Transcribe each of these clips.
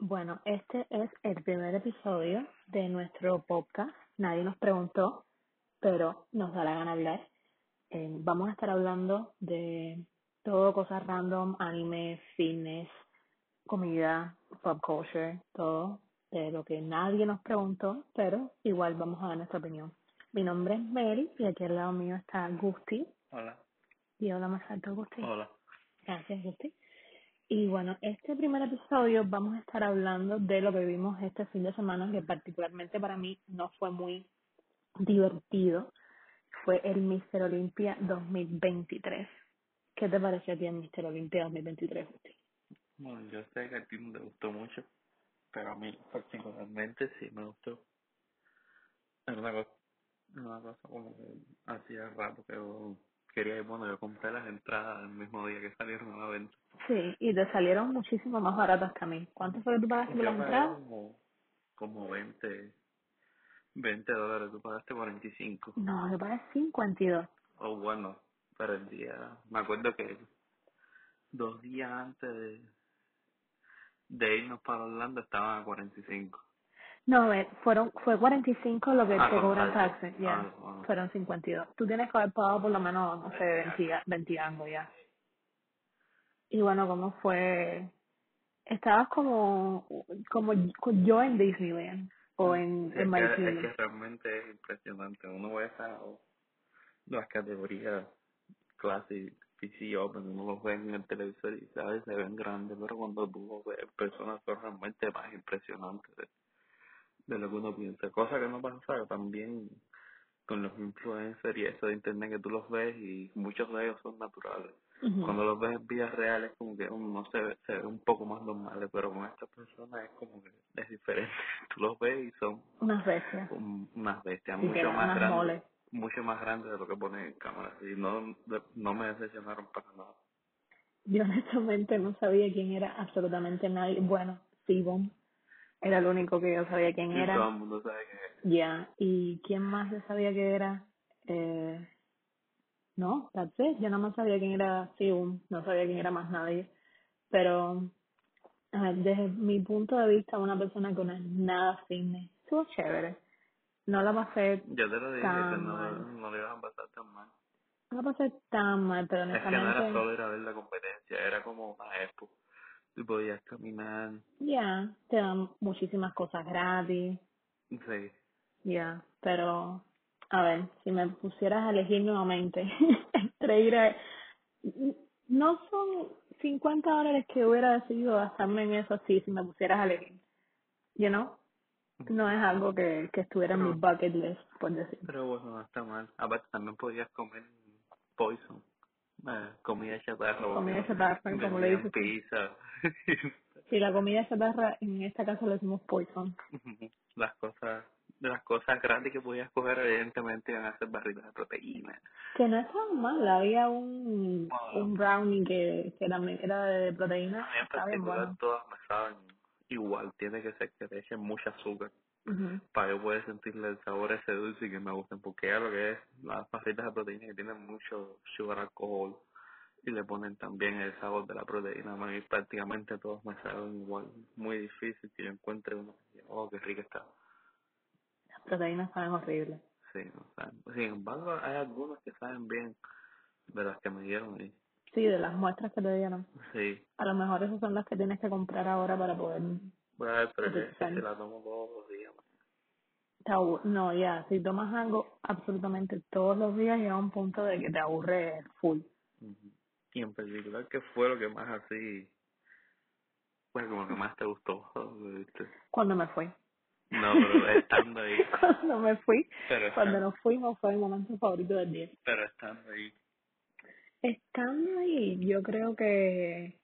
Bueno, este es el primer episodio de nuestro podcast. Nadie nos preguntó, pero nos da la gana hablar. Eh, vamos a estar hablando de todo, cosas random, anime, fitness, comida, pop culture, todo, de lo que nadie nos preguntó, pero igual vamos a dar nuestra opinión. Mi nombre es Mary y aquí al lado mío está Gusti. Hola. Y habla más alto, Gusti. Hola. Gracias, Gusti. Y bueno, este primer episodio vamos a estar hablando de lo que vimos este fin de semana, que particularmente para mí no fue muy divertido. Fue el Mister Olympia 2023. ¿Qué te pareció a ti el Mister Olympia 2023, Gusti? Bueno, yo sé que a ti no te gustó mucho, pero a mí particularmente sí me gustó. Es una cosa, una cosa como que hacía rato que quería bueno, yo compré las entradas el mismo día que salieron a la venta. Sí, y te salieron muchísimo más baratas que a mí. ¿Cuánto fue que tú pagaste por Yo la pagué entrada? como, como 20, 20 dólares, tú pagaste 45. No, yo pagué 52. O bueno, pero el día, me acuerdo que dos días antes de, de irnos para Orlando estaban a 45. No, a ver, fueron, fue 45 lo que Ah, cobran taxes. ya. Ah, bueno. Fueron 52. Tú tienes que haber pagado por lo menos, no sé, 20, 20 algo ya. Y bueno, ¿cómo fue? Estabas como, como yo en Disneyland o en, Sí, en es, que, es que realmente es impresionante. Uno ve esa, las categorías Classic, PC Open, uno los ve en el televisor y sabes, se ven grandes, pero cuando tú ves en persona son realmente más impresionantes de lo que uno piensa. Cosa que no pasa también con los influencers y eso de internet que tú los ves y muchos de ellos son naturales. Cuando los ves en vías reales como que uno se ve, se ve un poco más normales, pero con estas personas es como que es diferente. Tú los ves y son Unas bestias. un- unas bestias Sí, que mucho más grandes moles. mucho más grandes de lo que ponen en cámara y no no me decepcionaron para nada Yo honestamente no sabía quién era absolutamente nadie. Bueno, Sibon era el único que yo sabía quién y todo era. el mundo sabe que Ya, ¿y quién más yo sabía que era? Eh, no, that's it. Yo no más sabía quién era Sium, no sabía quién era más nadie. Pero a ver, desde mi punto de vista, una persona que no es nada fitness, estuvo chévere. No la pasé, yo te lo dije Tan que no, mal. no le iban a pasar tan mal no la pasé tan mal, pero es que no era honestamente, solo ir a ver la competencia era como una expo tú podías caminar. Ya, te dan muchísimas cosas gratis, sí. Ya, pero a ver, si me pusieras a elegir nuevamente entre ir a, no son 50 dólares que hubiera decidido gastarme en eso así si me pusieras a elegir, you know, no es algo que, que estuviera en mi bucket list, por decir. pero bueno no está mal. Aparte también podías comer poison eh, comida chatarra Comida chatarra, como le dices pizza Si la comida chatarra, en esta casa le decimos poison. las cosas de las cosas gratis que podías coger evidentemente iban a ser barritas de proteína Que no estaba mal, había un, un brownie que, que también era de proteína, A mí en particular bueno. todas me saben igual, tiene que ser que le echen mucha azúcar Ujú. para yo poder sentirle el sabor ese dulce y que me gusten, porque ya lo que es las barritas de proteína que tienen mucho sugar alcohol y le ponen también el sabor de la proteína, a mí prácticamente todos me saben igual, muy difícil que yo encuentre uno oh, qué rica está. Las proteínas saben horribles. Sí, o sea, sin embargo hay algunas que saben bien de las que me dieron ahí. Sí, de las muestras que te dieron. Sí, A lo mejor esas son las que tienes que comprar ahora para poder... voy a ver, pero que, que la tomo todos los días. No, ya, si tomas algo absolutamente todos los días llega un punto de que te aburre full. Ujú. Y en particular, ¿qué fue lo que más así, pues como que más te gustó? Cuando me fui. No, pero estando ahí, Cuando me fui, pero cuando estando, nos fuimos fue mi momento favorito del día. pero estando ahí, Estando ahí, yo creo que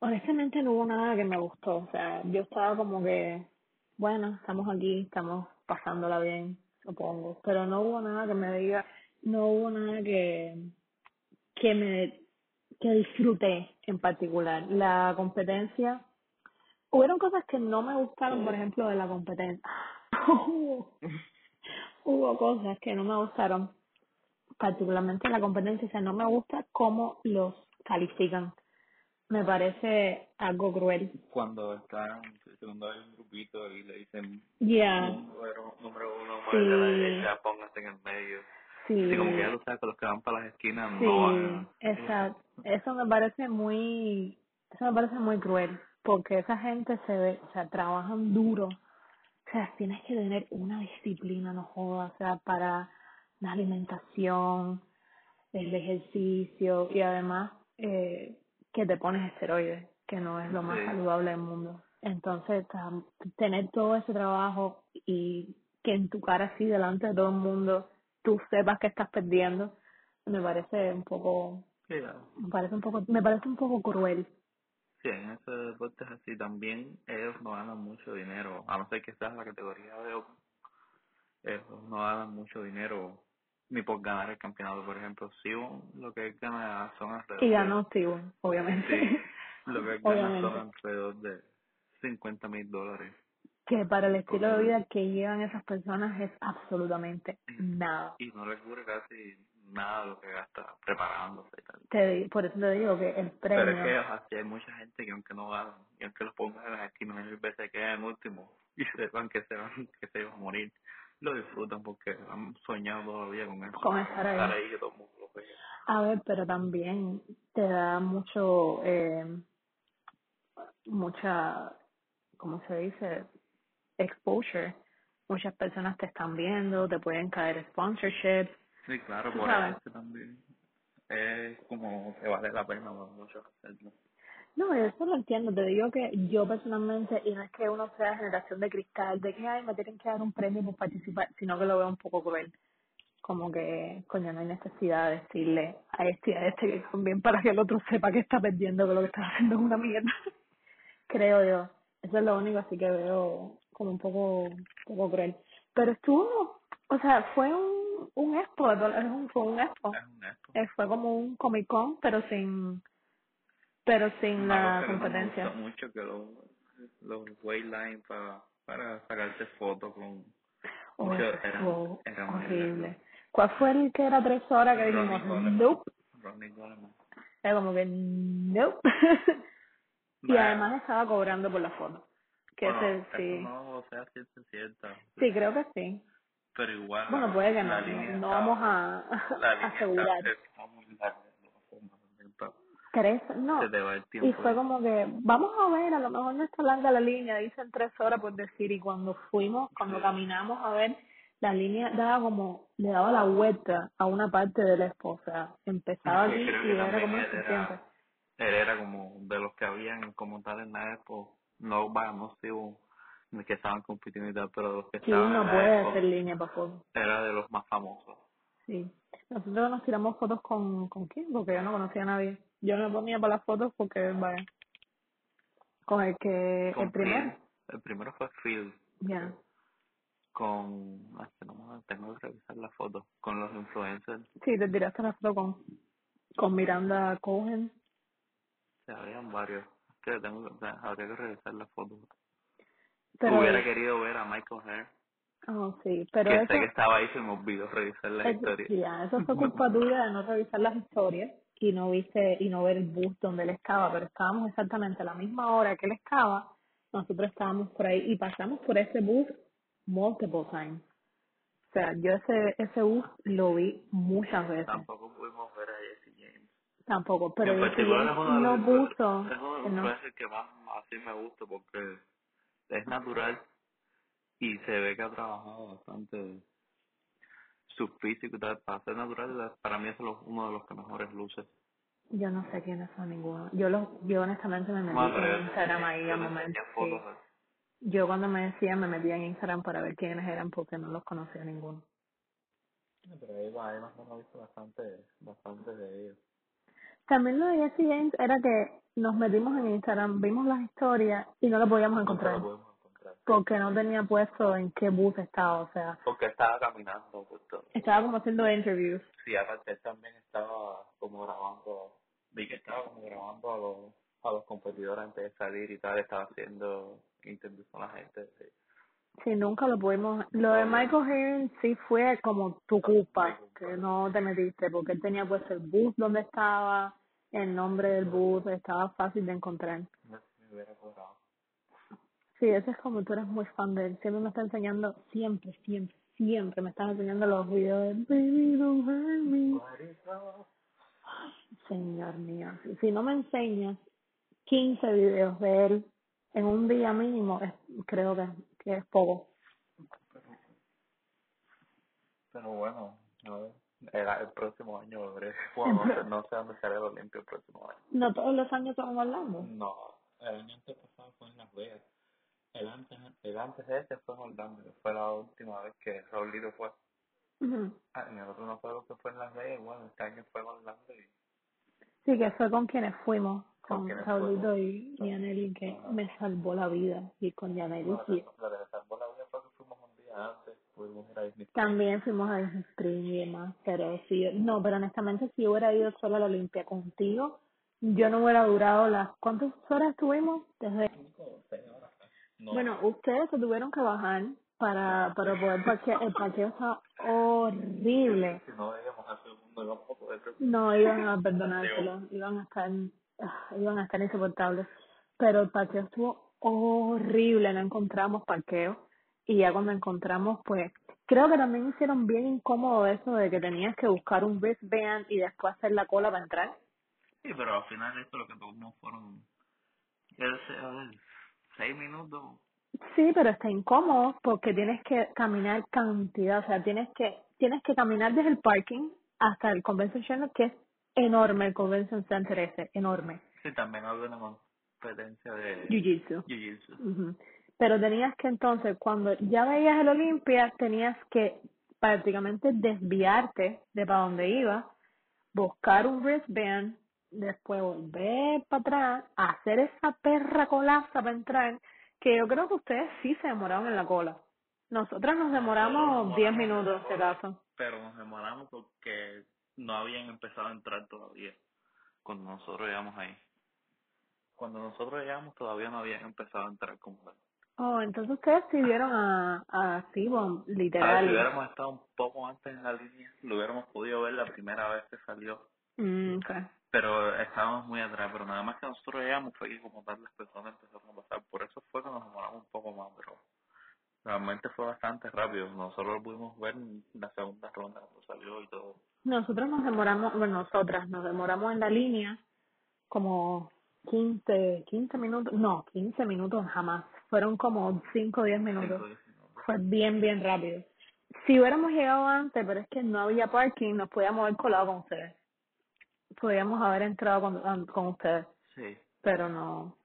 honestamente no hubo nada que me gustó. O sea, yo estaba como que, bueno, estamos aquí, estamos pasándola bien, supongo. Pero no hubo nada que me diga, no hubo nada que, que me, que disfruté en particular. La competencia, hubieron cosas que no me gustaron, por ejemplo, de la competencia. hubo, hubo cosas que no me gustaron particularmente en la competencia, o sea, no me gusta cómo los califican. me parece algo cruel. Cuando están, cuando hay un grupito y le dicen Ya, número, número uno, Sí. a la derecha, póngase en el medio. Sí. Así como que ya tú sabes que los que van para las esquinas Sí, no van. exacto. Eso me parece muy, eso me parece muy cruel, porque esa gente se ve, o sea, trabajan duro. O sea, tienes que tener una disciplina, no jodas, o sea, para la alimentación, el ejercicio y además eh, que te pones esteroides, que no es lo más Sí. saludable del mundo. Entonces, tener todo ese trabajo y que en tu cara así delante de todo el mundo tú sepas que estás perdiendo, me parece un poco, me parece un poco, me parece un poco cruel. Sí, en ese deporte es así. También ellos no ganan mucho dinero, a no ser que seas la categoría de Open. Ellos no ganan mucho dinero ni por ganar el campeonato, por ejemplo. Si lo que él gana son alrededor Y ganó Steven, obviamente. Sí, lo que él gana son alrededor de 50 mil dólares. Que para el estilo de vida que llevan esas personas es absolutamente nada. Y no le cubre casi nada de lo que gasta preparándose y tal. Te, por eso te digo que el Pero premio... es que así hay mucha gente que aunque no ganan, y aunque los pongan en las esquinas mil veces quedan en último y sepan que se van, que se van a morir, lo disfrutan porque han soñado todavía con eso. Con estar ahí. Estar ahí que todo el mundo lo vea. A ver, pero también te da mucho, eh, mucha, ¿cómo se dice? Exposure. Muchas personas te están viendo, te pueden caer sponsorships. Sí, claro, por sabes. eso también. Es como que vale la pena para muchos hacerlo. No, eso lo entiendo. Te digo que yo personalmente, y no es que uno sea generación de cristal, de que ay, me tienen que dar un premio por participar, sino que lo veo un poco cruel. Como que, coño, no hay necesidad de decirle a este y a este que también para que el otro sepa que está perdiendo, que lo que está haciendo es una mierda. Creo yo. Eso es lo único así que veo como un poco, un poco cruel. Pero estuvo, o sea, fue un, un expo, fue un expo. Es. Eh, fue como un Comic Con, pero sin, pero sin la no me competencia. gusta mucho que los, los wayline para, para sacarse fotos con Oh, estuvo eran muy horrible. largos. ¿Cuál fue el que era tres horas que dijimos, nope? Era como que, nope. y además estaba cobrando por la foto. Que Bueno, eso sí. no sea cierta, cierta. Sí, creo que sí. Pero igual. Bueno, puede que la no, no vamos a, la línea asegurar. Está, está muy larga de no. Se te va el Y fue como que, vamos a ver, a lo mejor no está larga la línea, dicen tres horas por decir, y cuando fuimos, cuando Sí. caminamos a ver, la línea daba como, le daba la vuelta a una parte del expo, o sea, empezaba Sí, aquí y era como él era, él era como de los que habían como tal en la expo, no va, no de que estaban compitiendo y tal, pero los que Sí, estaban no puede hacer línea para fotos. era de los más famosos. Sí. Nosotros nos tiramos fotos con, ¿con quién? Porque yo no conocía a nadie. Yo me ponía para las fotos porque, vaya, con el que, Con el primero. El primero fue Phil. Ya. Con, ah, que no tengo que revisar la foto, con los influencers. Sí, te tiraste la foto con, con Miranda Cohen. Se habían varios. Que tengo, que- o sea, habría que revisar la foto. Pero, Hubiera querido ver a Michael Hare, oh, sí, pero que eso, sé que estaba ahí, se me olvidó revisar la es- historia. ya, eso fue culpa tuya de no revisar las historias y no viste, y no ver el bus donde él estaba, pero estábamos exactamente a la misma hora que él estaba, nosotros estábamos por ahí y pasamos por ese bus multiple times. O sea, yo ese, ese bus lo vi muchas veces. Tampoco pudimos ver a Jesse James. Tampoco, pero en yo particular es uno de no puso, es de los no, que más así me gusta porque es natural y se ve que ha trabajado bastante su físico y tal. Para ser natural, para mí es uno de los que mejores luces. yo no sé quiénes son ninguno. Yo los, yo honestamente me metí en Instagram ahí yo a te momentos. enseñé sí. fotos de- Yo cuando me decía me metía en Instagram para ver quiénes eran porque no los conocía ninguno. Pero ahí va, ahí más o menos he visto bastante, bastante de ellos. También lo de Jesse James era que nos metimos en Instagram, vimos las historias y no lo podíamos lo encontrar. porque no tenía puesto en qué bus estaba, o sea, Porque estaba caminando justo. estaba como haciendo interviews. Sí, aparte él también estaba como grabando, vi que estaba como grabando a los, a los competidores antes de salir y tal, estaba haciendo interviews con la gente. Sí. Sí, nunca lo pudimos. Lo de Michael Heron sí fue como tu culpa, que no te metiste, porque él tenía puesto el bus donde estaba el nombre del bus, estaba fácil de encontrar. Sí, eso es como tú eres muy fan de él. Siempre me está enseñando, siempre, siempre, siempre me estás enseñando los videos de Baby Don't Hurt Me. Señor mío, si- si no me enseñas 15 videos de él en un día mínimo, es- creo que, que es. Pero bueno, ver, el, el próximo año. Bueno, no sé, no sé dónde será el Olimpio el próximo año. No todos los años en Orlando. No, el año antepasado fue en Las Vegas. El antes, el antes de ese fue en Orlando, que fue la última vez que Raulito fue. Ujú. Ah, en el otro no fue lo que fue en Las Vegas, bueno, este año fue en Orlando y Sí, que fue con quienes fuimos, Con Raulito y, y Yaneli, que me salvó la vida. Y con Yaneli, Bueno, sí. la de salvó la vida fue que fuimos un día antes, pudimos ir a Disney. También fuimos a Disney Spring y demás, pero sí, no, pero honestamente si hubiera ido solo a la Olimpia contigo, yo no hubiera durado las, ¿cuántas horas estuvimos? Desde, Cinco, seis horas. No, bueno, ustedes se tuvieron que bajar para, para poder parquear, el parqueo está horrible. si no a todo el mundo íbamos No iban a perdonárselo, iban a estar, iban a estar insoportables. Pero el parqueo estuvo horrible, no encontramos parqueo. Y ya cuando encontramos, pues, creo que también hicieron bien incómodo eso de que tenías que buscar un wristband y después hacer la cola para entrar. Sí, pero al final esto lo que tomamos fueron, ver, seis minutos. Sí, pero está incómodo porque tienes que caminar cantidad, o sea, tienes que tienes que caminar desde el parking hasta el convention center que es enorme el convention center ese, enorme. Sí, también había una competencia de Jiu-jitsu. Jiu-Jitsu. Ujú. Pero tenías que entonces, cuando ya veías el Olimpia, tenías que prácticamente desviarte de para donde ibas, buscar un wristband, después volver para atrás, hacer esa perra colaza para entrar, que yo creo que ustedes sí se demoraron en la cola. Nosotras nos demoramos 10 minutos, si acaso. Pero nos demoramos porque no habían empezado a entrar todavía cuando nosotros llegamos ahí. Cuando nosotros llegamos todavía no habían empezado a entrar como tal. Oh, entonces ustedes sí vieron a, a Sibon, A ver, si literal. hubiéramos estado un poco antes en la línea, lo hubiéramos podido ver la primera vez que salió. Mm, ok. Pero estábamos muy atrás, pero nada más que nosotros llegamos fue que como tal las personas empezaron a pasar. Por eso fue que nos demoramos un poco más, pero realmente fue bastante rápido. Nosotros lo pudimos ver en la segunda ronda cuando salió y todo. Nosotros nos demoramos, bueno, nosotras nos demoramos en la línea como 15, 15 minutos, no, 15 minutos jamás. Fueron como 5 o 10 minutos. Cinco, diez minutos. Fue bien, bien rápido. Si hubiéramos llegado antes, pero es que no había parking, nos podíamos haber colado con ustedes. Podíamos haber entrado con, con ustedes, Sí. pero no.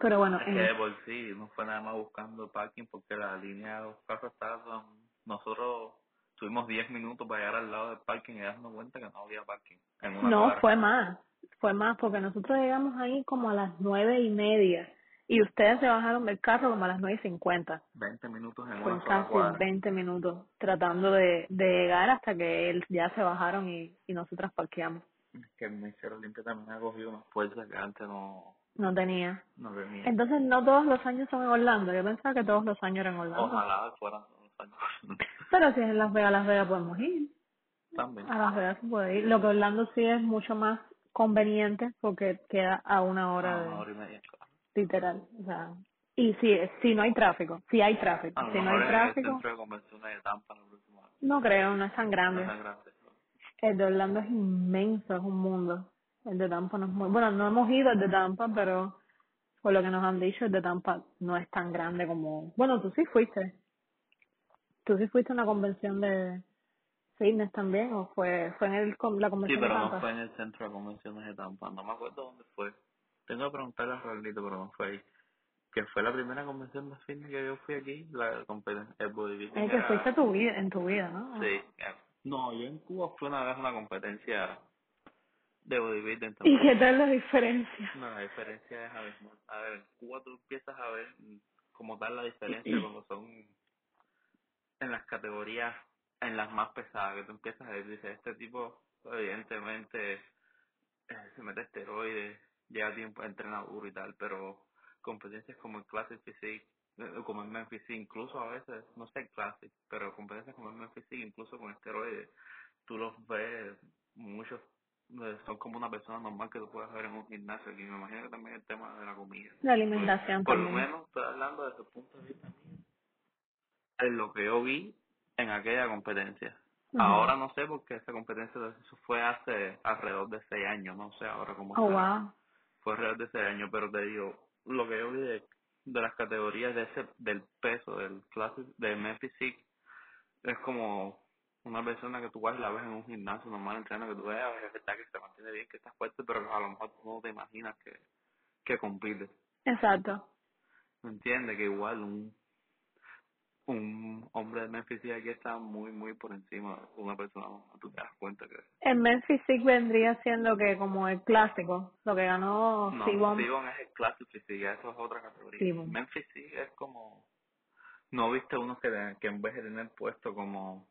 Pero bueno, Es que en- de por sí no fue nada más buscando parking porque la línea de los carros estaba... Nosotros tuvimos 10 minutos para llegar al lado del parking y darnos cuenta que no había parking. En una No, cuadra. fue más, fue más, porque nosotros llegamos ahí como a las nueve y media y ustedes se bajaron del carro como a las nueve y cincuenta. 20 minutos en Fue casi cuadra. 20 minutos tratando de, de llegar hasta que él ya se bajaron y, y nosotras parqueamos. Es que el Ministerio Limpio también ha cogido más fuerza que antes no, No tenía. no tenía. Entonces no todos los años son en Orlando. Yo pensaba que todos los años eran en Orlando. Ojalá fueran los años. Pero si es en Las Vegas, Las Vegas podemos ir. También. A Las Vegas se puede ir. Lo que Orlando sí es mucho más conveniente porque queda a una hora de... una hora y media, literal, o sea, y si, si no hay tráfico, si hay tráfico, si no hay tráfico, no creo, no es tan No grande. es tan grande. El de Orlando es inmenso, es un mundo. El de Tampa no es muy, bueno, no hemos ido al de Tampa, pero por lo que nos han dicho, el de Tampa no es tan grande como, bueno, tú sí fuiste. Tú sí fuiste a una convención de fitness también, o fue, fue en el, la Sí, convención de pero Tampa. no fue en el centro de convenciones de Tampa. No me acuerdo dónde fue. Tengo que preguntarle a Raulito, pero no fue ahí. Que fue la primera convención de fitness que yo fui aquí, la competencia, el bodybuilding. Es que era- fuiste tu vida, en tu vida, ¿no? Sí. eh, No, yo en Cuba fui una vez a una competencia de bodybuilding ¿Y también. qué tal la diferencia? No, la diferencia es abismal. A ver, en Cuba tú empiezas a ver como tal la diferencia cuando son en las categorías, en las más pesadas, que tú empiezas a ver, dices, este tipo evidentemente eh, se mete esteroides, lleva tiempo, entrena duro y tal, pero competencias como el Classic Physique, eh, como el Physique, incluso a veces, no sé el Classic, pero competencias como el Physique, incluso con esteroides, tú los ves muchos eh, son como una persona normal que tú puedes ver en un gimnasio. Y me imagino que también el tema de la comida. La alimentación Por, lo menos estoy hablando desde el punto de vista mío, en lo que yo vi en aquella competencia. Ahora no sé porque esa competencia fue hace alrededor de seis años, no sé ahora cómo Oh, wow. Fue alrededor de seis años, pero te digo, lo que yo vi de, de las categorías de ese, del peso, del clase, del Memphis es como una persona que tú vas y la ves en un gimnasio normal entreno que tú veas es verdad que se mantiene bien que está fuerte pero a lo mejor tú no te imaginas que que compite Exacto. ¿me entiendes? que igual un un hombre de Memphis sí aquí está muy muy por encima de una persona tú te das cuenta que El Memphis vendría siendo que como el clásico, lo que ganó no, Sibon. Sibon es el Classic Physique eso es otra categoría Sibon. Memphis sí es como no viste unos que, que en vez de tener puesto como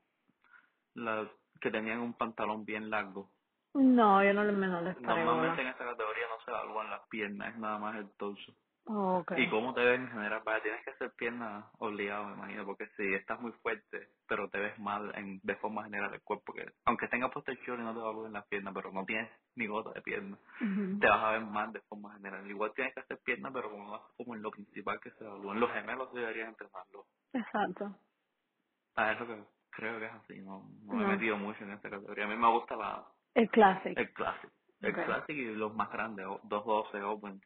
la, que tenían un pantalón bien largo No, yo no, no les Normalmente en esta categoría no se evalúan las piernas, es nada más el torso. Y cómo te ves en general, vaya, tienes que hacer piernas obligado, me imagino, porque si estás muy fuerte, pero te ves mal en, de forma general el cuerpo, que aunque tengas puesto el short y no te evalúen las piernas, pero no tienes ni gota de pierna, te vas a ver mal de forma general. Igual tienes que hacer piernas, pero como, no es como en lo principal que se evalúan. Los gemelos deberían entrenarlo. Exacto. Ah, eso que creo que es así, no, no me he metido mucho en esta categoría. A mí me gusta la El Classic. el Classic. El Ok. Classic y los más grandes, o- 212 Open.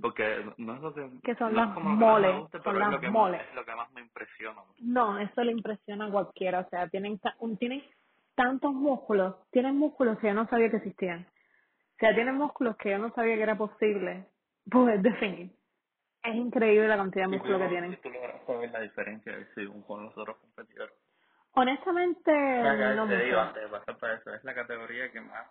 Porque no es lo que, Que son no las como que moles, son es las lo que moles. más, es lo que más me impresiona. No, eso le impresiona a cualquiera. O sea, tienen, ta- un- tienen tantos músculos. Tienen músculos que yo no sabía que existían. O sea, tienen músculos que yo no sabía que era posible poder definir. Es increíble la cantidad de músculos que tienen. tú lograste ver la diferencia Sigun con los otros competidores. Honestamente, Acá no te digo, mucho. antes de pasar para eso, es la categoría que más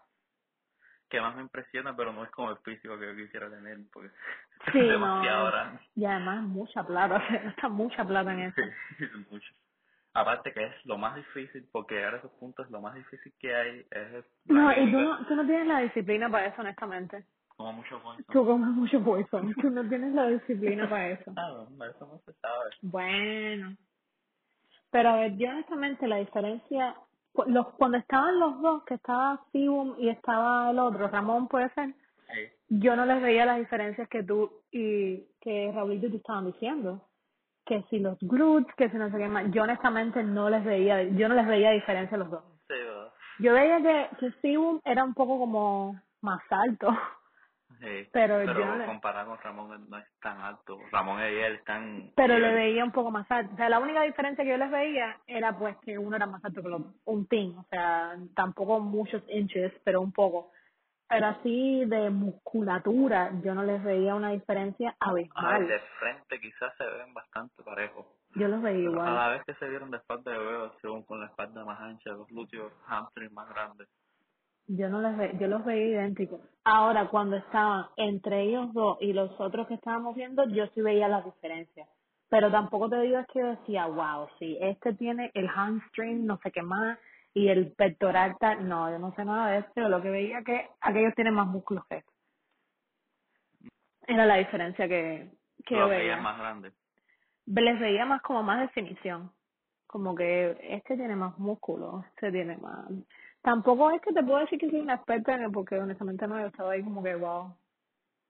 que más me impresiona, pero no es como el físico que yo quisiera tener, porque Sí, es demasiado no. grande. Y además mucha plata. Se gasta mucha plata en eso. Sí, es mucho. Aparte que es lo más difícil, porque llegar a esos puntos lo más difícil que hay es No, y tú no, tú no tienes la disciplina para eso, honestamente. como mucho poison. Tú comes mucho poison. Tú no tienes la disciplina para eso. No, eso no se sabe. Bueno. Pero a ver, yo honestamente la diferencia, los, cuando estaban los dos, que estaba Sibum y estaba el otro, Ramón puede ser, Sí. yo no les veía las diferencias que tú y que Raúl y tú estaban diciendo. Que si los glutes, que si no sé qué más, yo honestamente no les veía, yo no les veía diferencia a los dos. Yo veía que, que Sibum era un poco como más alto, Sí, Pero pero, yo no le- comparado con Ramón no es tan alto. Ramón y él están... pero le veía un poco más alto. O sea, la única diferencia que yo les veía era pues que uno era más alto que el otro, un team, o sea, tampoco muchos inches, pero un poco. Pero así de musculatura, yo no les veía una diferencia A ver, de abismal. frente quizás se ven bastante parejos. Yo los veía Pero a igual. la vez que se vieron de espalda de veo, según con la espalda más ancha, los glúteos, hamstrings más grandes. Yo no les ve, yo los veía idénticos. Ahora, cuando estaban entre ellos dos y los otros que estábamos viendo, yo sí veía las diferencias. Pero tampoco te digo es que yo decía, wow, sí, este tiene el hamstring, no sé qué más, y el pectoral tal. No, yo no sé nada de eso, pero lo que veía que aquellos tienen más músculos que estos. Era la diferencia que, que los veía. más grandes. Les veía más como más definición. Como que este tiene más músculo, este tiene más. Tampoco es que te puedo decir que soy una experta en el, porque honestamente no, yo estaba ahí como que, wow,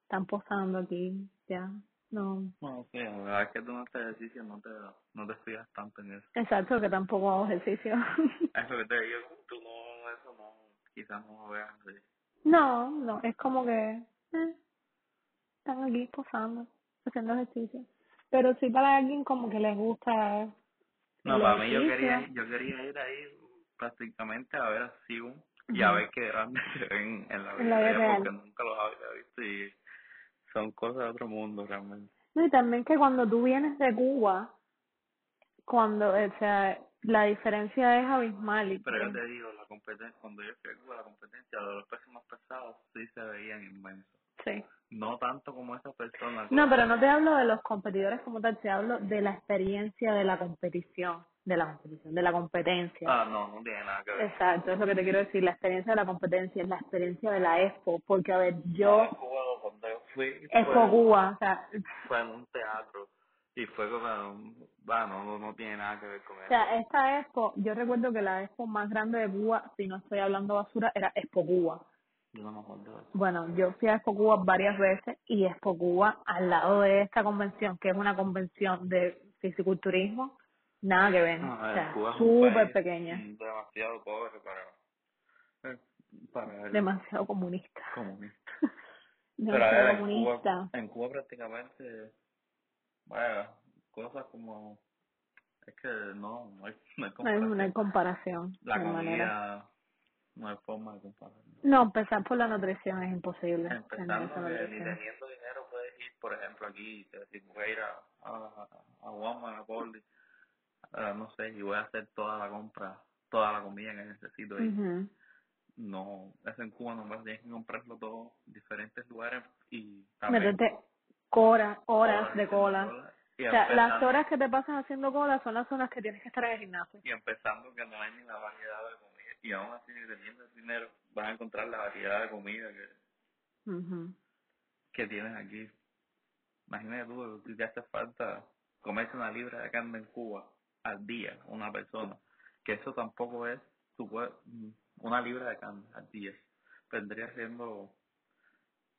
están posando aquí, ya. No. No, sí, la verdad es que tú no haces ejercicio, no te, no te fijas tanto en eso. Exacto, que tampoco hago ejercicio. Es lo que te digo, tú no, eso no, quizás no lo veas así. no, no, es como que eh, están aquí posando, haciendo ejercicio. Pero sí para alguien como que les gusta No, para mí yo quería, yo quería ir ahí prácticamente a ver a Sigun y a ver qué grande se ven en la vida real. porque nunca los había visto y son cosas de otro mundo realmente. No, y también que cuando tú vienes de Cuba, cuando, o sea, la diferencia es abismal. Y Pero yo te digo, la competencia, cuando yo fui a Cuba, la competencia de los pesos más pesados sí se veían inmensos. sí. No tanto como esas personas. No, pero no te hablo de los competidores como tal, te hablo de la experiencia de la competición, de la competición, de la competencia. Ah, no, no tiene nada que ver. Exacto, es lo que te quiero decir, la experiencia de la competencia, la experiencia de la Expo, porque a ver, No, yo, Cuba, cuando yo fui, Expo Cuba, o sea, fue en un teatro y fue como, bueno, no, no tiene nada que ver con o eso. sea, esta Expo, yo recuerdo que la Expo más grande de Cuba, si no estoy hablando basura, era Expo Cuba. No. Bueno, yo fui a Expo Cuba varias veces y Expo Cuba, al lado de esta convención, que es una convención de fisiculturismo, nada que ver. No, o sea, súper pequeña, demasiado pobre para, eh, para el demasiado comunista. comunista. Pero demasiado ver, en comunista. Cuba, en Cuba prácticamente, vaya, cosas como, es que no, no hay, no hay No hay, no hay comparación. comparación. La no hay manera. comida, no hay forma de comparar. No, empezar por la nutrición es imposible. Empezando que ni teniendo dinero puedes ir, por ejemplo, aquí, te decir, voy a ir a, a, a Walmart, a Polly, a, no sé, y voy a hacer toda la compra, toda la comida que necesito ahí. Ujú. No, eso en Cuba no tienes que comprarlo todo en diferentes lugares y también horas, horas de cola. Y O sea, las horas que te pasas haciendo cola son las horas que tienes que estar en el gimnasio. y empezando que no hay ni la variedad de comida. Y aún así, teniendo el dinero, vas a encontrar la variedad de comida que, Ujú. que tienes aquí. Imagínate tú, si te hace falta comerse una libra de carne en Cuba al día, una persona, que eso tampoco es una libra de carne al día. Vendría siendo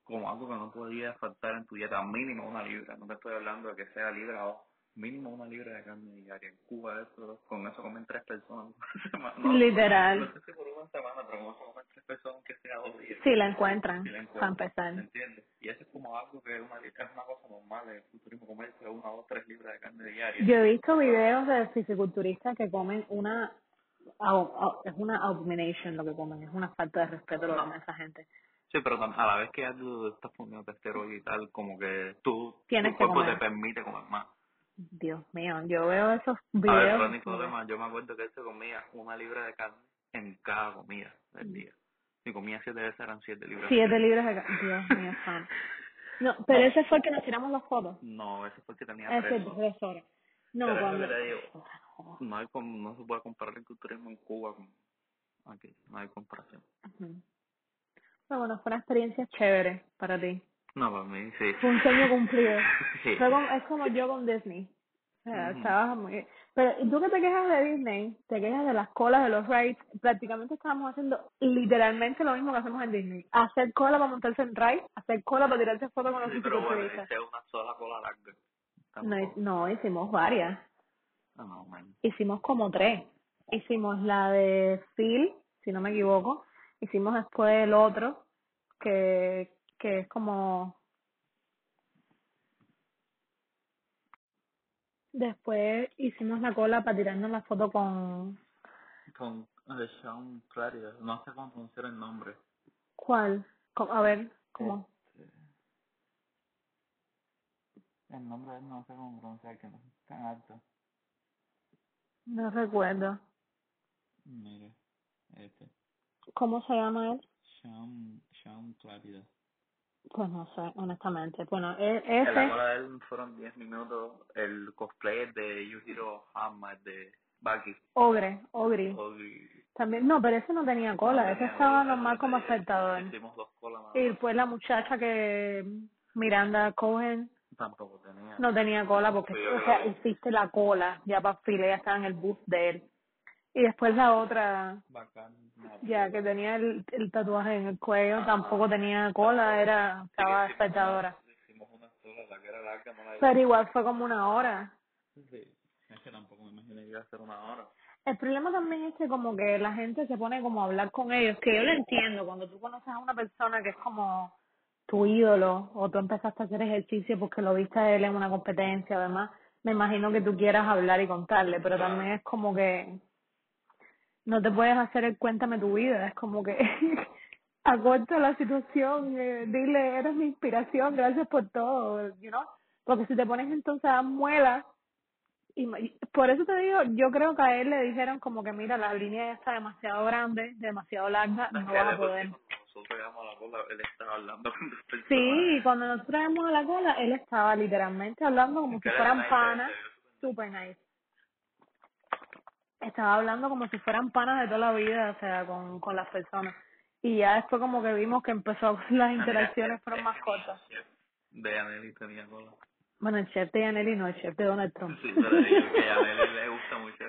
como algo que no podría faltar en tu dieta, mínimo una libra. No te estoy hablando de que sea libra o mínimo una libra de carne diaria. En Cuba eso, con eso comen tres personas. No, Literal. No sé si por una semana, pero con eso comen tres personas que sea dos días. Si la encuentran, Si la para encuentran, ¿me empezar. entiendes? Y eso es como algo que es una, es una cosa normal del culturismo, comerse una o tres libras de carne diaria. Yo he visto videos de fisiculturistas que comen una, au- au- es una abomination lo que comen, es una falta de respeto lo que come esa gente. Sí, pero a la vez que ya tú estás poniendo esteroides y tal, como que tú, Tienes tu que cuerpo comer. te permite comer más. Dios mío, yo veo esos A ver, videos. Ronnie Coleman, yo me acuerdo que él se comía una libra de carne en cada comida del día. Si comía siete veces eran siete libras. Siete libras de ca- Dios mío, santo. No, pero ese fue el que nos tiramos las fotos. No, ese fue el que tenía Ese tres horas. No, Pero cuando... digo. No, hay no se puede comparar el culturismo en Cuba con aquí. No hay comparación. Pero bueno, fue una experiencia chévere para ti. No, para mí sí. Fue un sueño cumplido. Sí. Fue como- es como yo con Disney. Sea, Ujú. estabas muy... Pero ¿y tú que te quejas de Disney, te quejas de las colas de los rides, prácticamente estábamos haciendo literalmente lo mismo que hacemos en Disney. Hacer cola para montarse en ride, hacer cola para tirarse fotos con los Sí, pero bueno, hice una sola cola larga. No, Tampoco. no, hicimos varias. No, no, man. Hicimos como tres. Hicimos la de Phil, si no me equivoco. Hicimos después el otro, que, que es como... Después hicimos la cola para tirarnos la foto con... Con eh, Sean Claria. No sé cómo pronunciar el nombre. ¿Cuál? A ver, ¿cómo? Este, El nombre de él no sé cómo pronunciar, que no es tan alto. No recuerdo. Mire, este. ¿Cómo se llama él? Sean, Sean Clarida. Pues no sé, honestamente. Bueno, e- la ese... de él fueron 10 minutos. El cosplayer de Yujiro Hama, de Baki. Ogre. Ogri. También, no, pero ese no tenía cola, No ese tenía estaba cola, normal como espectador. Hicimos dos colas nada Y más. después la muchacha que Miranda Cohen Tampoco tenía. no tenía cola porque, o sea, hiciste la cola ya para fila, ya estaba en el bus de él. Y después la otra, Bacán. Ya que tenía el, el tatuaje en el cuello, tampoco tenía cola, era, estaba espectadora. una- Hicimos una sola, la que era larga no la Pero igual fue como una hora. Sí. Es que tampoco me imaginé que iba a ser una hora. El problema también es que como que la gente se pone como a hablar con ellos, que yo lo entiendo, cuando tú conoces a una persona que es como tu ídolo, o tú empezaste a hacer ejercicio porque lo viste a él en una competencia, además, me imagino que tú quieras hablar y contarle, pero también es como que no te puedes hacer el cuéntame tu vida, es como que acorta la situación, eh, dile, eres mi inspiración, gracias por todo, you know? Porque si te pones entonces a dar muelas, y por eso te digo, yo creo que a él le dijeron como que mira, la línea ya está demasiado grande, demasiado larga, no vas a poder. cuando nosotros llegamos a la cola, él estaba hablando con. Sí, cuando nosotros íbamos a la cola, él estaba literalmente hablando como si fueran panas, super nice. Estaba hablando como si fueran panas de toda la vida, o sea, con, con las personas. Y ya después como que vimos que empezó las interacciones fueron más cortas. De Aneli tenía cola. Bueno, el chef de Yaneli no, el chef de Donald Trump. Sí, pero digo que a Aneli le gusta mucho.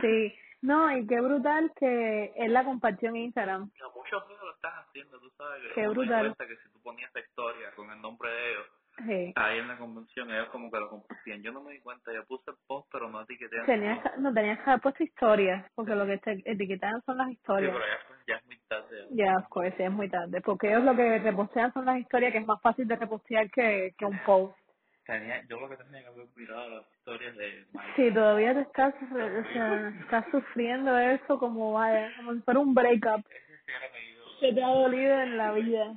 Sí, no, y qué brutal que él la compartió en Instagram. Muchos lo están haciendo, tú sabes que Qué brutal. que si tú ponías esa historia con el nombre de ellos, Sí. ahí en la convención ellos como que lo compartían. Yo no me di cuenta, yo puse el post, pero no etiqueté Tenías que, no tenías que haber puesto historias, porque lo que te etiquetan son las Sí, historias. pero ya, pues, ya es muy tarde. Ya, pues sí, es muy tarde, porque ellos lo que repostean son las historias que es más fácil de repostear que, que un post. Tenía, yo lo que tenía que haber mirado las historias de Mike. Sí, todavía te estás, o sea, estás sufriendo eso como vaya, como si fuera un breakup Ese sí era que te ha dolido en la vida.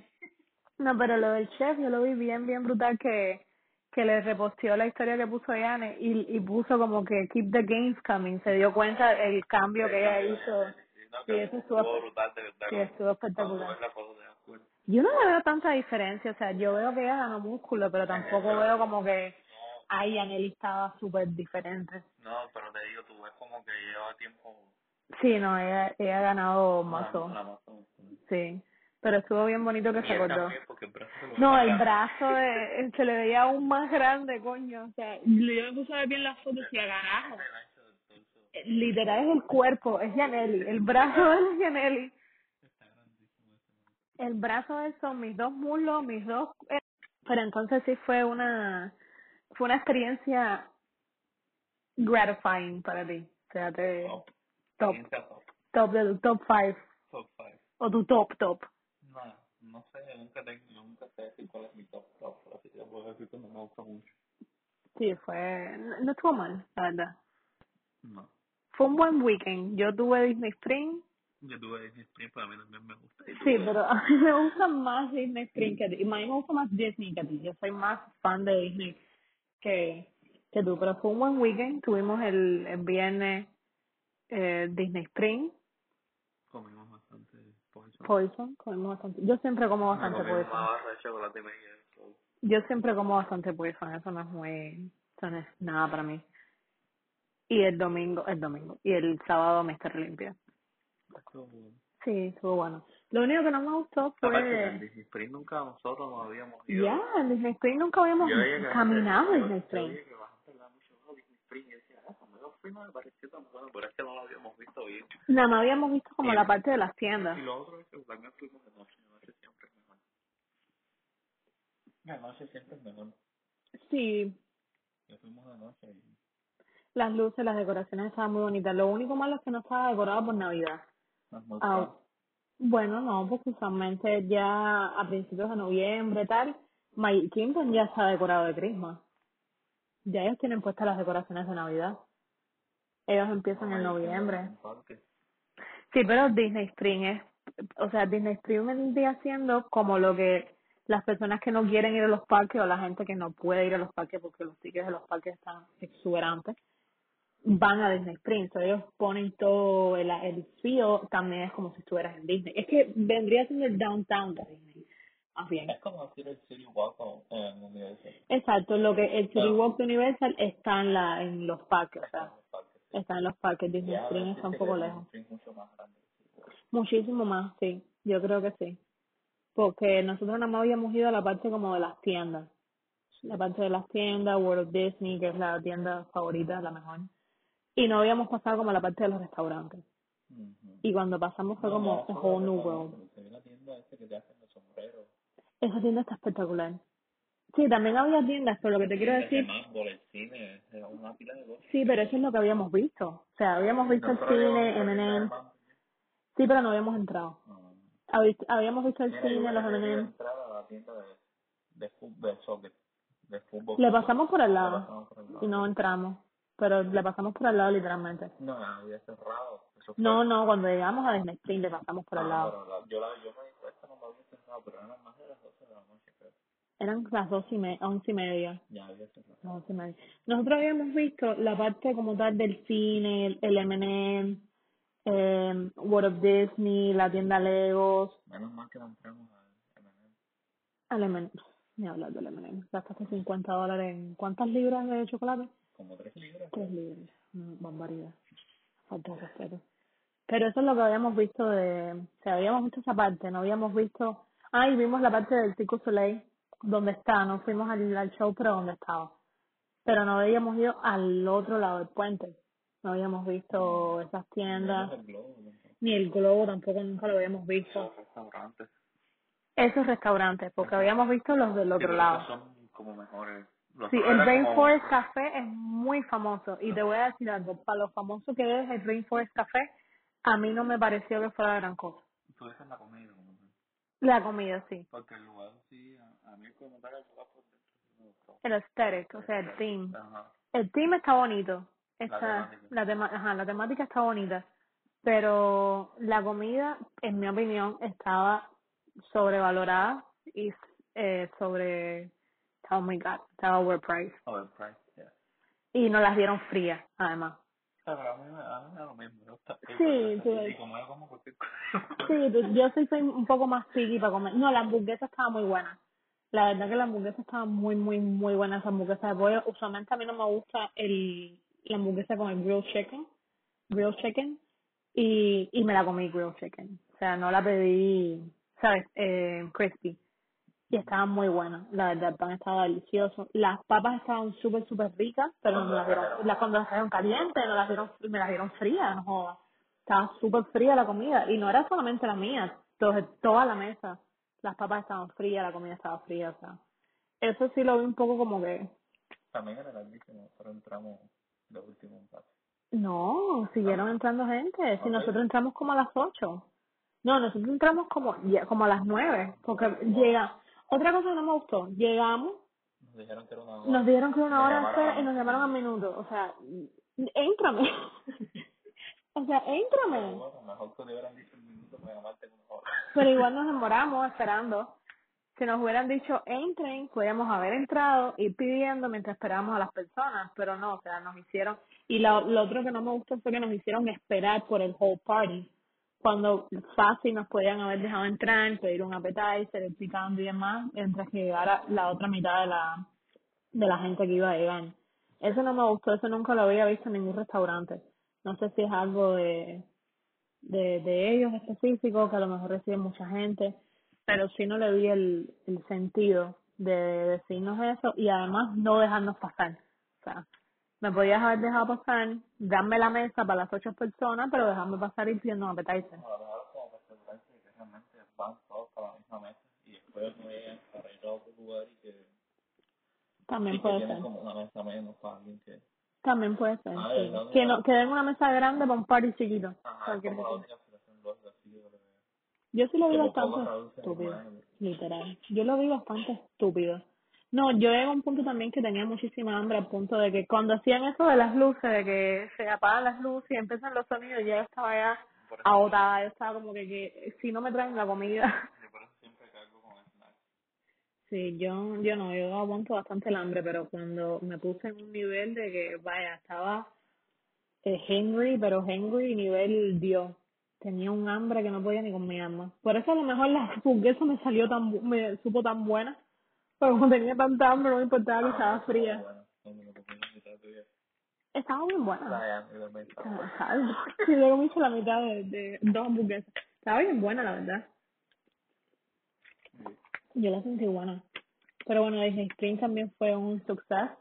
No, pero lo del chef yo lo vi bien, bien brutal que que le reposteó la historia que puso Yane y, y puso como que keep the games coming, se dio cuenta el cambio que ella hizo. Sí, no, eso estuvo, brutal, estuvo espectacular. Yo no le veo tanta diferencia, o sea, yo veo que ella ganó músculo, pero tampoco veo como que ahí Yaneli estaba súper diferente. No, pero te digo, tú ves como que lleva tiempo Sí, no, ella, ella ha ganado mazo, sí, pero estuvo bien bonito que Y se acordó. el No, el brazo de, se le veía aún más grande, coño, o sea, yo me puse a ver bien las fotos y a carajo. grande, el ancho del torso. Literal es el cuerpo, es Yaneli, el brazo es man. El brazo de él son mis dos muslos, mis dos... eh, Pero entonces sí fue una fue una experiencia gratifying para ti. O sea, te, Top. top, top. top de tu top five. Top five. O tu top, top. No, sé, nunca nunca sé decir cuál es mi top top, así que puedo decir que no me gusta mucho. Sí, fue... No, no estuvo mal, la verdad. No. Fue un buen weekend. Yo tuve Disney Spring. Yo tuve Disney Spring, pero a mí también me gusta. Sí, pero a mí me gusta más Disney Spring que a ti. Y a mí me gusta más Disney que a ti. Yo soy más fan de Disney que, que tú. Pero fue un buen weekend. Tuvimos el, el viernes eh, Disney Spring. Pollo. Poison, comemos bastante. Yo siempre como bastante poison. una barra de chocolate y media. so, Yo siempre como bastante poison. Eso no es muy, eso no es nada para mí. Y el domingo, el domingo. Y el sábado Mr. Limpia. estuvo bueno. Sí, estuvo bueno. Lo único que no me gustó Aparte que en fue... Disney Spring nunca nosotros nos habíamos ido. Ya, en Disney Spring nunca habíamos caminado en Disney Yo Spring. yo fui no me pareció tan bueno, pero es que no lo habíamos visto bien. Nada más habíamos visto como la parte de las tiendas. Y lo otro es que también fuimos de noche, de noche siempre es mejor. De noche siempre es mejor. Sí, Ya fuimos de noche y las luces, las decoraciones estaban muy bonitas. Lo único malo es que no estaba decorado por Navidad. Ah, bueno, no, porque usualmente ya a principios de noviembre tal, Magic Kingdom ya está decorado de Christmas. Ya ellos tienen puestas las decoraciones de Navidad. Ellos empiezan en noviembre. Sí, pero Disney Spring es, o sea, Disney Spring vendría siendo como lo que las personas que no quieren ir a los parques o la gente que no puede ir a los parques porque los tickets de los parques están exuberantes, van a Disney Spring. So, ellos ponen todo el, el feel, también es como si estuvieras en Disney. Es que vendría siendo el downtown de Disney. Más bien. Es como decir el City Walk en Universal. Exacto, lo que el City Ah. Walk de Universal está en, la, en los parques, o sea. Está en los parques. Disney Ya, Spring está un poco lejos. Mucho más grande. Muchísimo más, sí. Yo creo que sí. Porque nosotros nada más habíamos ido a la parte como de las tiendas. La parte de las tiendas, World of Disney, que es la tienda favorita, la mejor. Y no habíamos pasado como a la parte de los restaurantes. Y cuando pasamos fue No, como a solo whole new world. pero Se ve la tienda esa que te hacen los sombreros. Esa tienda está espectacular. Sí, también había tiendas, pero lo que te quiero decir, el cine, es una pila de cosas. sí, pero eso es lo que habíamos visto. O sea, habíamos visto el Nosotros habíamos cine, visto M&M. Sí, pero no habíamos entrado. Ah. Habi- Habíamos visto el Mira, yo cine, los quería M&M. entrar a la tienda de, de fútbol, de soccer, de fútbol. Le pasamos por el Le lado pasamos por el lado. y no entramos. Pero le pasamos por el lado literalmente. No, había cerrado. Eso fue- No, no, cuando llegamos a Disney le pasamos por el Ah, lado. pero la- yo, la, yo me di cuenta cuando había cerrado, pero eran más de las 12 de la noche. Eran las dos y me once y media. Ya había cerrado. Once y media. Nosotros habíamos visto la parte como tal del cine, el- el M&M, eh, World of Disney, la tienda Legos, Menos mal que no entramos al M&M. al M&M. Ni hablar del M&M. Gastaste 50 dólares en ¿cuántas libras de chocolate? Como 3 libras. Tres libras. Una barbaridad. Falta de respeto. Pero eso es lo que habíamos visto de... O sea, habíamos visto esa parte, no habíamos visto... Ah, y vimos la parte del du Soleil, donde está. No fuimos al, al show, pero donde estaba. Pero no habíamos ido al otro lado del puente. No habíamos visto esas tiendas. Vimos el globo, ¿no? Ni el globo tampoco nunca lo habíamos visto. Los restaurantes. esos restaurantes, porque habíamos visto los del otro lado. esos son como mejores. Los Sí, el como- Rainforest Café es muy famoso y te voy a decir algo, para lo famoso que es el Rainforest Café, a mí no me pareció que fuera gran cosa. Tú dices la comida. La comida, sí. Porque el lugar sí, a, a mí como tal el por dentro me gustó. El aesthetic, o sea, el. Ajá. El theme está bonito. La Está, temática. la, tema, ajá, la temática está bonita. Pero la comida, en mi opinión, estaba sobrevalorada y eh, sobre... Estaba muy caro, estaba overpriced. Overpriced, yeah. Y nos las dieron frías, además. Pero a mí, me- a mí me da lo mismo. Yo está, Sí, tú- Y como yo como cualquier cosa. Sí, yo sí soy un poco más picky para comer. No, la hamburguesa estaba muy buena. La verdad que la hamburguesa estaba muy, muy, muy buena esa hamburguesa de pollo. Usualmente a mí no me gusta el la hamburguesa con el grilled chicken, grilled chicken, y, y me la comí grilled chicken. O sea, no la pedí, ¿sabes? Eh, crispy. Y estaba muy buena, la verdad, el pan estaba delicioso. Las papas estaban súper, súper ricas, pero no las dieron, las cuando las trajeron calientes, no las dieron, me las dieron frías, no jodas. Estaba súper fría la comida, y no era solamente la mía, to- toda la mesa. Las papas estaban frías, la comida estaba fría, o sea. Eso sí lo vi un poco como que, También era grandísimo, pero entramos de último paso. no, siguieron entrando gente, si nosotros entramos como a las ocho. No, nosotros entramos como, como a las nueve, porque llega, otra cosa que no me gustó, llegamos, Nos dijeron que era una hora. Nos dijeron que una Nos hora llamaron y nos llamaron a minuto. O sea, éntrame. o sea, éntrame. bueno, mejor que hubieran dicho Pero igual nos demoramos esperando. Si nos hubieran dicho entren, podríamos haber entrado, ir pidiendo mientras esperábamos a las personas, pero no, o sea, nos hicieron, y lo, lo otro que no me gustó fue que nos hicieron esperar por el whole party, cuando fácil nos podían haber dejado entrar, pedir un appetizer, el picando y demás, mientras que llegara la otra mitad de la, de la gente que iba a llegar. Eso no me gustó, eso nunca lo había visto en ningún restaurante. No sé si es algo de, de, de ellos específicos, que a lo mejor reciben mucha gente, pero sí no le vi el, el sentido de decirnos eso y además no dejarnos pasar. O sea, me podías haber dejado pasar, darme la mesa para las ocho personas, pero dejarme pasar y pidiendo un appetizer. No, a lo mejor como para asegurarse de que realmente van todos para la misma mesa y después no llegan para ir a otro lugar y que, También puede ser. como una mesa menos para alguien que... También puede ser. Ah, sí. no, no, Que, no. que den una mesa grande para un party chiquito. Ajá, como la yo sí lo vi bastante estúpido, literal. Yo lo vi bastante estúpido. No, yo llegué a un punto también que tenía muchísima hambre, al punto de que cuando hacían eso de las luces, de que se apagan las luces y empiezan los sonidos, ya yo estaba ya agotada, yo estaba como que, que si no me traen la comida. yo por eso siempre cargo con snacks. Sí, yo, yo no, yo aguanto bastante el hambre, pero cuando me puse en un nivel de que, vaya, estaba eh, hungry, pero hungry nivel Dios. Tenía un hambre que no podía ni con mi alma. Por eso a lo mejor la hamburguesa me salió tan, me supo tan buena. Pero como tenía tanta hambre, no me importaba que estaba fría. Estaba bien buena. Yo estaba luego me hice la mitad de, de dos hamburguesas. Estaba bien buena, la verdad. Yo la sentí buena. Pero bueno, Disney Spring también fue un success.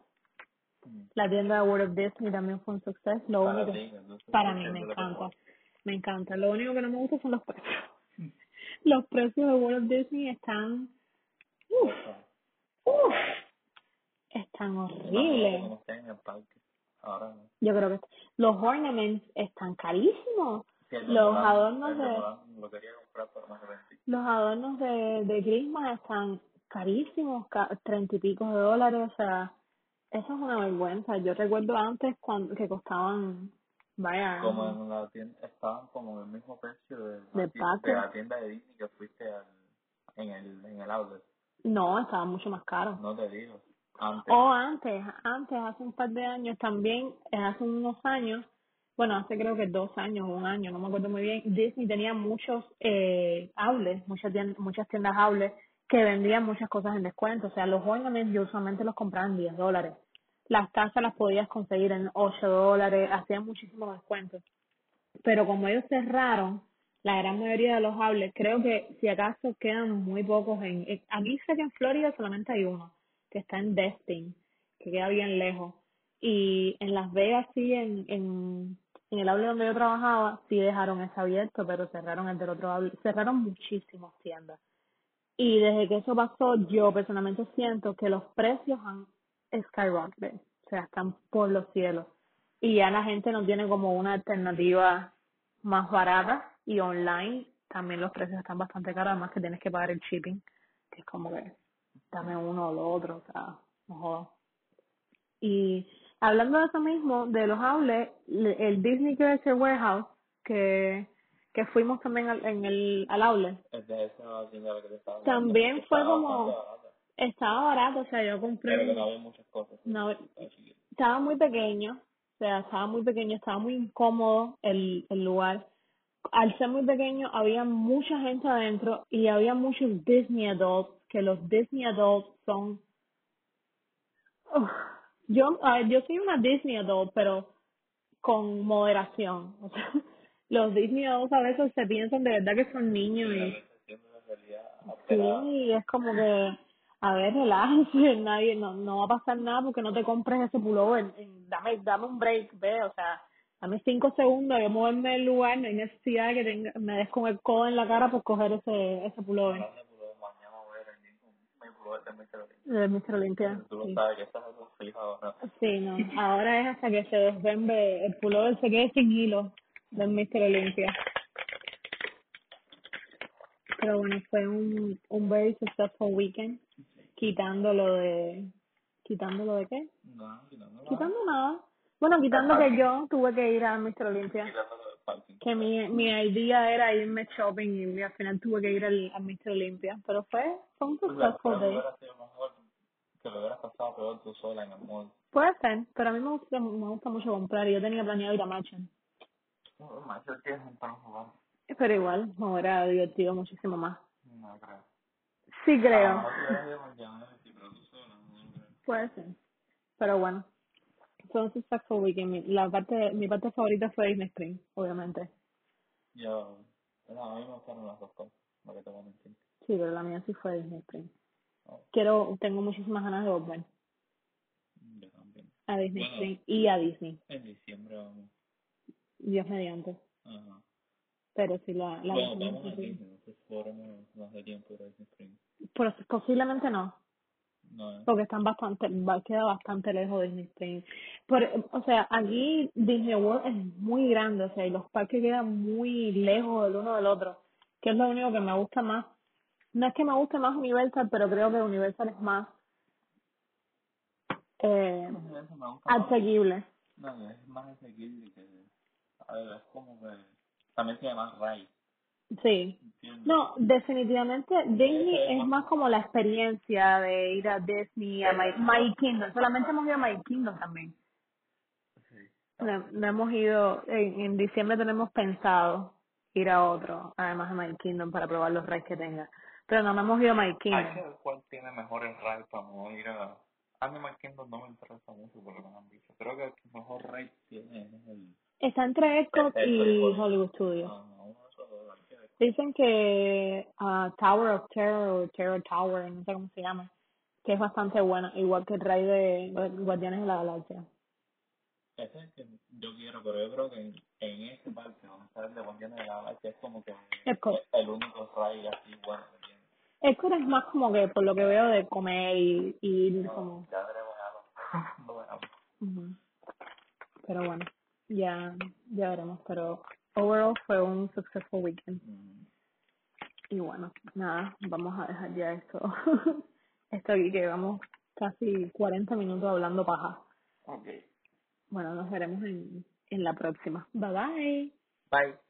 Mm. La tienda de World of Disney también fue un success. Lo Para único, entonces, para ¿por mí me encanta. Me encanta. Lo único que no me gusta son los precios. Los precios de World of Disney están, uf, uf, están horribles. no, no. Ahora. Yo creo que los ornaments están carísimos. Sí, Los adornos de- Lo quería Los adornos de, de Christmas están carísimos, ca- treinta y pico de dólares, o sea, eso es una vergüenza. Yo recuerdo antes cuando que costaban, vaya, Como en la tienda, estaban como en el mismo precio de, la Del tienda- de la tienda de Disney que fuiste al, en el en el outlet. no, estaban mucho más caros. No te digo. Antes. O antes, antes, hace un par de años también, eh, hace unos años, bueno, hace creo que dos años o un año, no me acuerdo muy bien, Disney tenía muchos eh, outlets, muchas tiendas, muchas tiendas outlets que vendían muchas cosas en descuento. O sea, los ornaments yo usualmente los compraba en 10 dólares. Las tazas las podías conseguir en 8 dólares, hacían muchísimos descuentos. Pero como ellos cerraron, la gran mayoría de los outlets, creo que si acaso quedan muy pocos en... en- Aquí sé que en Florida solamente hay uno, que está en Destin, que queda bien lejos. Y en Las Vegas sí, en, en, en el outlet donde yo trabajaba, sí dejaron ese abierto, pero cerraron el del otro outlet. Cerraron muchísimas tiendas. Y desde que eso pasó, yo personalmente siento que los precios han skyrocketed, o sea, están por los cielos. Y ya la gente no tiene como una alternativa más barata y online también los precios están bastante caros, además que tienes que pagar el shipping, que es como que dame uno o lo otro, o sea, no jodas. Y hablando de eso mismo, de los outlets, le- el Disney Creature Warehouse, que, que fuimos también al, en el, al outlet, También fue como- estaba barato, o sea, yo compré, Pero que no había muchas cosas. No. Estaba muy pequeño, o sea, estaba muy pequeño, estaba muy incómodo el, el lugar. Al ser muy pequeño, había mucha gente adentro y había muchos Disney adults, que los Disney adults son... Uf, yo, ver, yo soy una Disney adult, pero con moderación. O sea, los Disney adults a veces se piensan de verdad que son niños Y. Sí, es como que, a ver, relájense, nadie, no, no va a pasar nada porque no te compres ese pullover, en- dame, dame un break, ve, o sea, dame cinco segundos, yo moverme del lugar, no hay necesidad de que tenga, me des con el codo en la cara por coger ese, ese pullover Hablando de pullover, mañana voy a ir allí de Mr. Olympia. Mr. Olympia. Tú lo Sí. sabes que estás algo fija ahora. Sí, no, ahora es hasta que se desvembe, el pullover se quede sin hilo del Mr. Olympia. Pero bueno, fue un, un very successful weekend, quitando lo de, quitando lo de qué? No, quitando la- Quitando nada. Bueno, quitando que yo tuve que ir a Mr. Olympia. quitando. Que mi, mi idea era irme shopping y al final tuve que ir al, a Mr. Olympia. Pero fue, fue un successful day. que lo hubieras pasado peor tú sola en el mall. Puede ser, pero a mí me gusta, me gusta mucho comprar y yo tenía planeado ir a Machen. No, macho, tienes para jugar. Pero igual, me hubiera divertido muchísimo más. No creo. Sí creo. Ah, no no creo. Puede ser. Pero bueno. Fue un successful weekend. Mi, la parte, mi parte favorita fue Disney Spring, obviamente. Yo, no, a mí me gustaron las dos cosas, que te voy a mentir. Sí, pero la mía sí fue Disney Spring. Oh, Quiero, tengo muchísimas ganas de volver yo también. a Disney Bueno. Spring y a Disney. En diciembre vamos. Dios mediante. Ajá. Pero sí, la, la bueno, vamos a Disney, no sé si podremos más de tiempo ir a Disney Spring. Pero posiblemente no, No, eh. porque están bastante, va, queda bastante lejos Disney Spring. Por, o sea, aquí Disney World es muy grande, o sea, y los parques quedan muy lejos el uno del otro, que es lo único que me gusta más. No es que me guste más Universal, pero creo que Universal es más eh, más. asequible. No, es más asequible que... A ver, es como que... También se llama Ray, Sí. No, definitivamente Disney es más- como la experiencia de ir a Disney, a My, My Kingdom. Solamente hemos ido a My Kingdom también. No, no hemos ido, en, en diciembre tenemos pensado ir a otro, además de My Kingdom, para probar los rides que tenga. Pero no, no hemos ido a My Hay que Kingdom. ver cuál tiene mejores rides para no ir a... Animal Kingdom no me interesa mucho por lo que me han dicho. Creo que el mejor ride tiene es el... Está entre Epcot y Hollywood. Hollywood Studios. No, no, Dicen que ah, Tower of Terror o Terror Tower, no sé cómo se llama, que es bastante buena, igual que el ride de Gu- Guardianes de la Galaxia. Ese es el que yo quiero, pero yo creo que en, en ese parque donde está el de Guardianes de la Galaxia es como que el único ride así bueno que tiene. Es más como que, por lo que veo, de comer y, y como... Ya veremos algo. no. Pero bueno, ya, ya veremos. Pero overall fue un successful weekend. Mm. Y bueno, nada, vamos a dejar ya esto. esto aquí que llevamos casi 40 minutos hablando paja. Ok. Bueno, nos veremos en, en la próxima. Bye bye. Bye.